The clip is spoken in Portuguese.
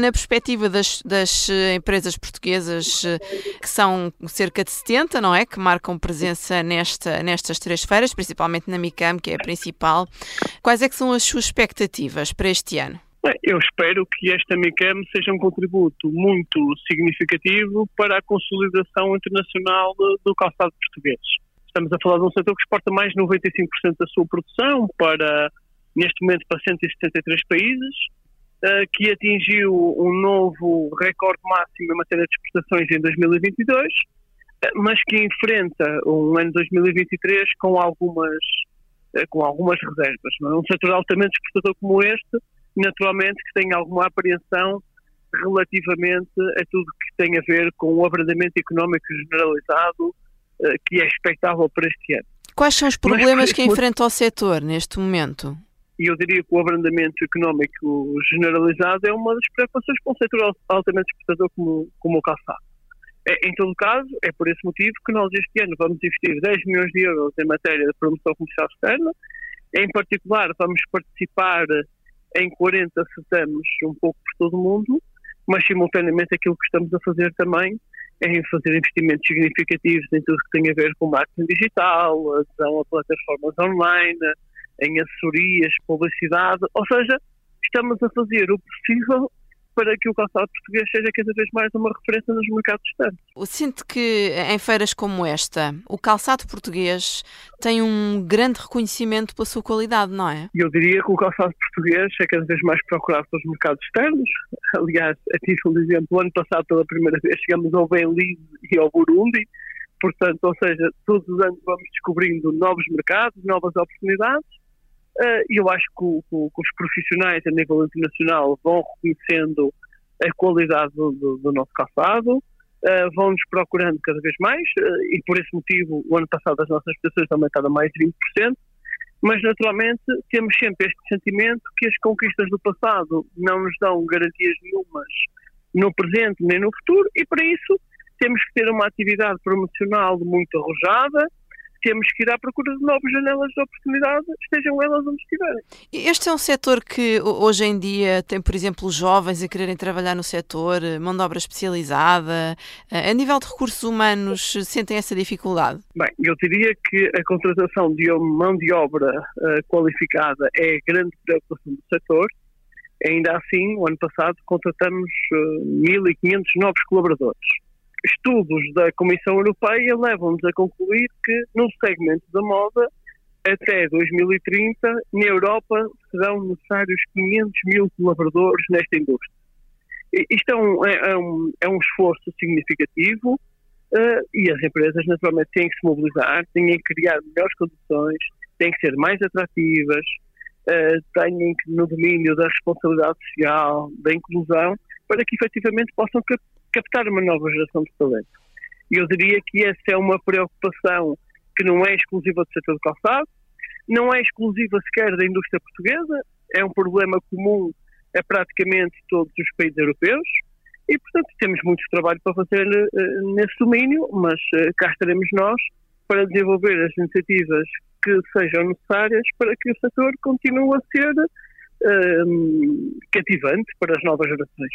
Na perspectiva das, das, eh, empresas portuguesas, eh, que são cerca de 70, não é? Que marcam presença nesta, nestas três feiras, principalmente na MICAM, que é a principal, quais é que são as suas expectativas para este ano? Eu espero que esta MICAM seja um contributo muito significativo para a consolidação internacional do calçado português. Estamos a falar de um setor que exporta mais de 95% da sua produção para, neste momento, para 173 países que atingiu um novo recorde máximo em matéria de exportações em 2022, eh, mas que enfrenta um ano 2023 com algumas, eh, com algumas reservas. É? Um setor altamente exportador como este, naturalmente que tem alguma apreensão relativamente a tudo que tem a ver com o abrandamento económico generalizado que é expectável para este ano. Quais são os problemas mas, que enfrenta o setor neste momento? E eu diria que o abrandamento económico generalizado é uma das preocupações para um setor altamente exportador como, como o calçado. É, em todo caso, é por esse motivo que nós este ano vamos investir 10 milhões de euros em matéria de promoção comercial externa. Em particular, vamos participar em 40 certames um pouco por todo o mundo, mas simultaneamente aquilo que estamos a fazer também é fazer investimentos significativos em tudo que tem a ver com marketing digital, adesão a plataformas online, em assessorias, publicidade, ou seja, estamos a fazer o possível para que o calçado português seja cada vez mais uma referência nos mercados externos. Sinto que em feiras como esta, o calçado português tem um grande reconhecimento pela sua qualidade, não é? Eu diria que o calçado português é cada vez mais procurado pelos mercados externos. Aliás, a título de exemplo, ano passado, pela primeira vez, chegamos ao Belize e ao Burundi. Portanto, ou seja, todos os anos vamos descobrindo novos mercados, novas oportunidades Uh, eu acho que, que, que, os profissionais a nível internacional vão reconhecendo a qualidade do, do, do nosso calçado, uh, vão-nos procurando cada vez mais uh, e por esse motivo o ano passado as nossas prestações aumentaram mais de 20%, mas naturalmente temos sempre este sentimento que as conquistas do passado não nos dão garantias nenhumas no presente nem no futuro e para isso temos que ter uma atividade promocional muito arrojada, temos que ir à procura de novas janelas de oportunidade, estejam elas onde estiverem. Este é um setor que hoje em dia tem, por exemplo, jovens a quererem trabalhar no setor, mão de obra especializada. A nível de recursos humanos, sentem essa dificuldade? Bem, eu diria que a contratação de mão de obra uh, qualificada é a grande preocupação do setor. Ainda assim, o ano passado contratamos uh, eh, 1.500 novos colaboradores estudos da Comissão Europeia levam-nos a concluir que no segmento da moda, até 2030, na Europa serão necessários 500 mil colaboradores nesta indústria. Isto é um, é, é um, é um esforço significativo uh, e as empresas naturalmente têm que se mobilizar, têm que criar melhores condições, têm que ser mais atrativas, uh, têm que, no domínio da responsabilidade social, da inclusão, para que efetivamente possam captar uma nova geração de talento. E eu diria que essa é uma preocupação que não é exclusiva do setor do calçado, não é exclusiva sequer da indústria portuguesa, é um problema comum a praticamente todos os países europeus e, portanto, temos muito trabalho para fazer uh, nesse domínio, mas uh, cá estaremos nós para desenvolver as iniciativas que sejam necessárias para que o setor continue a ser uh, cativante para as novas gerações.